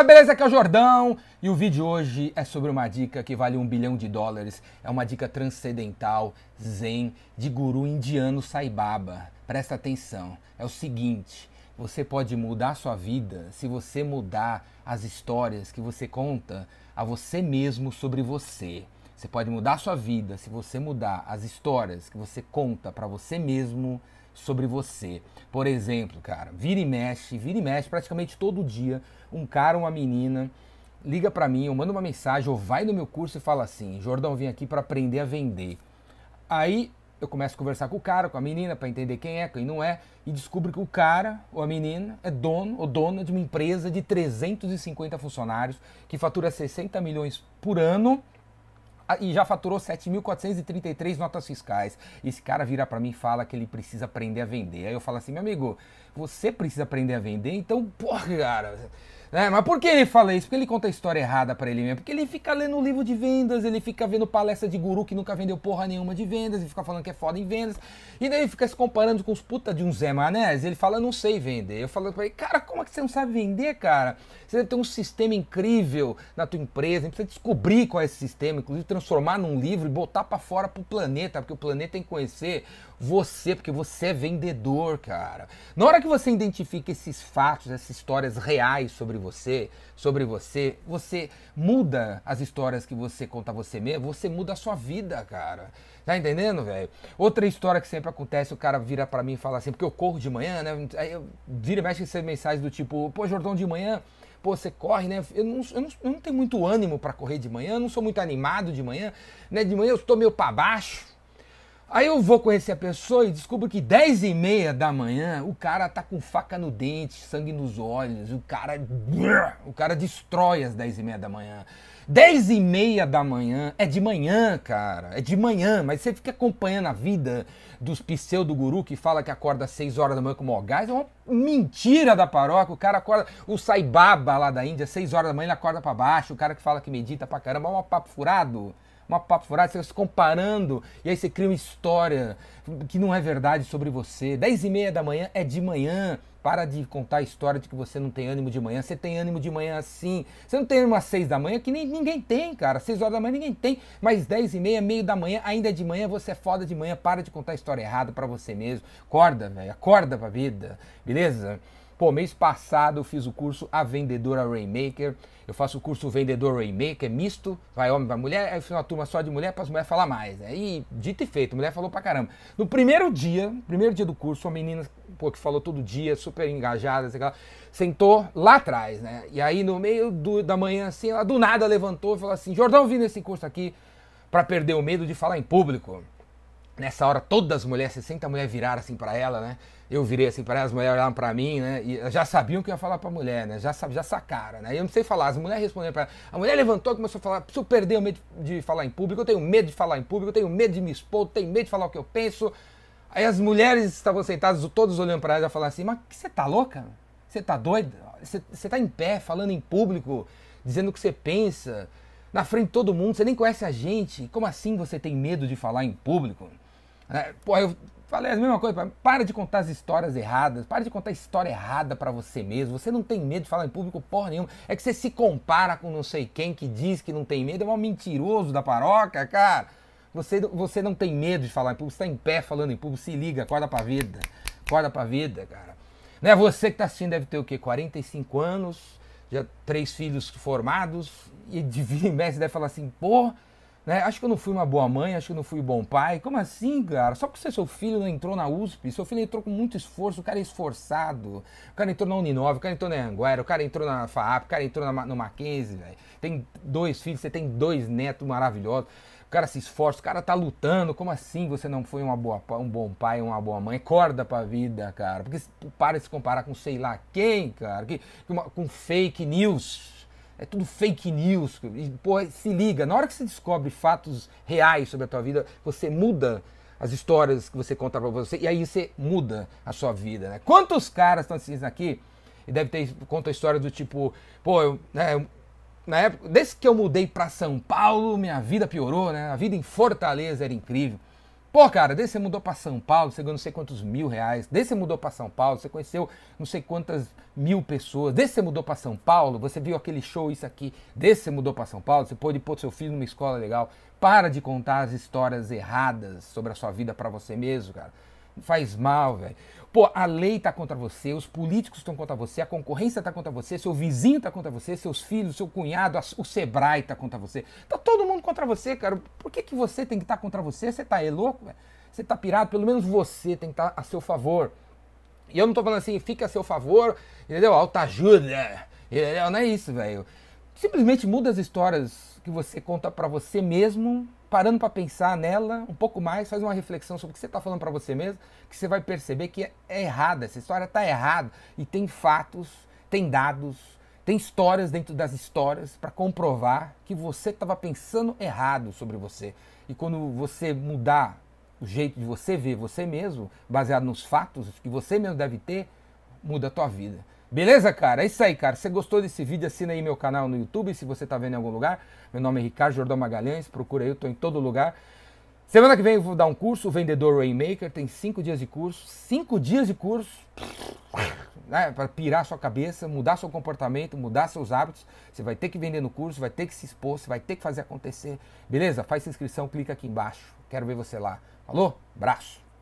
Fala, beleza? Aqui é o Jordão. E o vídeo hoje é sobre uma dica que vale um bilhão de dólares. É uma dica transcendental, zen, de guru indiano Sai Baba. Presta atenção. É o seguinte: você pode mudar a sua vida se você mudar as histórias que você conta a você mesmo sobre você. Você pode mudar a sua vida se você mudar as histórias que você conta para você mesmo sobre você. Por exemplo, cara, vira e mexe, vira e mexe praticamente todo dia, um cara uma menina liga para mim, ou manda uma mensagem, ou vai no meu curso e fala assim: Jordão, vim aqui para aprender a vender. Aí eu começo a conversar com o cara, com a menina, para entender quem é, quem não é, e descubro que o cara ou a menina é dono ou dona de uma empresa de 350 funcionários que fatura 60 milhões por ano e já faturou 7.433 notas fiscais. Esse cara vira para mim e fala que ele precisa aprender a vender. Aí eu falo assim, meu amigo, você precisa aprender a vender, então, porra, cara é, mas por que ele fala isso? Porque ele conta a história errada para ele mesmo. Porque ele fica lendo livro de vendas, ele fica vendo palestra de guru que nunca vendeu porra nenhuma de vendas, e fica falando que é foda em vendas. E daí ele fica se comparando com os puta de um Zé Manés. Ele fala, não sei vender. Eu falo pra ele, cara, como é que você não sabe vender, cara? Você deve ter um sistema incrível na tua empresa, precisa descobrir qual é esse sistema, inclusive transformar num livro e botar para fora pro planeta, porque o planeta tem que conhecer você, porque você é vendedor, cara. Na hora que você identifica esses fatos, essas histórias reais sobre você, sobre você, você muda as histórias que você conta a você mesmo, você muda a sua vida, cara. Tá entendendo, velho? Outra história que sempre acontece, o cara vira para mim e fala assim, porque eu corro de manhã, né? Aí eu vira e mexe essas mensagens do tipo, pô, Jordão, de manhã pô, você corre, né? Eu não, eu não, eu não tenho muito ânimo para correr de manhã, eu não sou muito animado de manhã, né? De manhã eu estou meio para baixo, Aí eu vou conhecer a pessoa e descubro que 10 e meia da manhã o cara tá com faca no dente, sangue nos olhos, o cara. O cara destrói às 10 e meia da manhã. 10 e meia da manhã é de manhã, cara. É de manhã, mas você fica acompanhando a vida dos pseudo-guru que fala que acorda às 6 horas da manhã com o gás. É uma mentira da paróquia. O cara acorda, o Saibaba lá da Índia, 6 horas da manhã ele acorda para baixo. O cara que fala que medita pra caramba, é um papo furado uma papo furado, você se comparando, e aí você cria uma história que não é verdade sobre você. 10 e meia da manhã é de manhã. Para de contar a história de que você não tem ânimo de manhã. Você tem ânimo de manhã assim. Você não tem ânimo às 6 da manhã, que nem, ninguém tem, cara. 6 horas da manhã ninguém tem. Mas 10 e meia, meio da manhã, ainda é de manhã, você é foda de manhã. Para de contar a história errada para você mesmo. Acorda, velho. Acorda pra vida. Beleza? Pô, mês passado eu fiz o curso A Vendedora Rainmaker. Eu faço o curso Vendedor Rainmaker, é misto, vai homem, vai mulher. Aí eu fiz uma turma só de mulher para as mulheres falar mais. Né? dito e feito, a mulher falou pra caramba. No primeiro dia, primeiro dia do curso, uma menina pô, que falou todo dia, super engajada, assim, sentou lá atrás, né? E aí no meio do, da manhã, assim, ela do nada levantou e falou assim: Jordão, vim nesse curso aqui para perder o medo de falar em público. Nessa hora, todas as mulheres, 60 mulheres viraram assim para ela, né? Eu virei assim para as mulheres olharam para mim, né? E já sabiam que eu ia falar para a mulher, né? Já, já sacaram, né? E eu não sei falar, as mulheres responderam para. A mulher levantou e começou a falar: preciso perder o medo de falar em público, eu tenho medo de falar em público, eu tenho medo de me expor, eu tenho medo de falar o que eu penso. Aí as mulheres estavam sentadas, todos olhando para ela e falaram assim: Mas você tá louca? Você tá doida? Você, você tá em pé, falando em público, dizendo o que você pensa, na frente de todo mundo, você nem conhece a gente. Como assim você tem medo de falar em público? É, pô, eu falei a mesma coisa, para de contar as histórias erradas, para de contar história errada para você mesmo. Você não tem medo de falar em público porra nenhuma. É que você se compara com não sei quem que diz que não tem medo, é um mentiroso da paróquia, cara. Você, você não tem medo de falar em público, você está em pé falando em público, se liga, acorda pra vida. Acorda pra vida, cara. Né? Você que tá assistindo deve ter o quê? 45 anos, já três filhos formados, e de vida em deve falar assim, porra né? Acho que eu não fui uma boa mãe, acho que eu não fui um bom pai. Como assim, cara? Só porque seu filho não entrou na USP, seu filho entrou com muito esforço, o cara é esforçado. O cara entrou na Uninove, o cara entrou na Anguera, o cara entrou na FAAP, o cara entrou na, no Mackenzie, velho. Tem dois filhos, você tem dois netos maravilhosos. O cara se esforça, o cara tá lutando. Como assim você não foi uma boa, um bom pai, uma boa mãe? Acorda pra vida, cara. Porque para de se comparar com sei lá quem, cara. Que, com fake news é tudo fake news. E, pô, se liga, na hora que você descobre fatos reais sobre a tua vida, você muda as histórias que você conta para você e aí você muda a sua vida, né? Quantos caras estão assistindo aqui e deve ter conta história do tipo, pô, eu, né, na época, desde que eu mudei para São Paulo, minha vida piorou, né? A vida em Fortaleza era incrível. Pô, cara, desde você mudou para São Paulo, você ganhou não sei quantos mil reais. Desde você mudou para São Paulo, você conheceu não sei quantas mil pessoas. Desde você mudou para São Paulo, você viu aquele show, isso aqui. Desde você mudou para São Paulo, você pôde pôr seu filho numa escola legal. Para de contar as histórias erradas sobre a sua vida para você mesmo, cara. Faz mal, velho. Pô, a lei tá contra você, os políticos estão contra você, a concorrência tá contra você, seu vizinho tá contra você, seus filhos, seu cunhado, o Sebrae tá contra você. Tá todo mundo contra você, cara. Por que, que você tem que estar tá contra você? Você tá é louco, velho? Você tá pirado? Pelo menos você tem que estar tá a seu favor. E eu não tô falando assim, fica a seu favor, entendeu? Alta ajuda. Entendeu? Não é isso, velho. Simplesmente muda as histórias que você conta para você mesmo parando para pensar nela um pouco mais, faz uma reflexão sobre o que você está falando para você mesmo, que você vai perceber que é, errada, essa história está errada e tem fatos, tem dados, tem histórias dentro das histórias para comprovar que você estava pensando errado sobre você. E quando você mudar o jeito de você ver você mesmo, baseado nos fatos que você mesmo deve ter, muda a tua vida. Beleza, cara? É isso aí, cara. Se você gostou desse vídeo, assina aí meu canal no YouTube, se você está vendo em algum lugar. Meu nome é Ricardo Jordão Magalhães, procura aí, eu estou em todo lugar. Semana que vem eu vou dar um curso, o Vendedor Rainmaker, tem cinco dias de curso. Cinco dias de curso né, para pirar sua cabeça, mudar seu comportamento, mudar seus hábitos. Você vai ter que vender no curso, vai ter que se expor, você vai ter que fazer acontecer. Beleza? Faz inscrição, clica aqui embaixo. Quero ver você lá. Falou? Braço!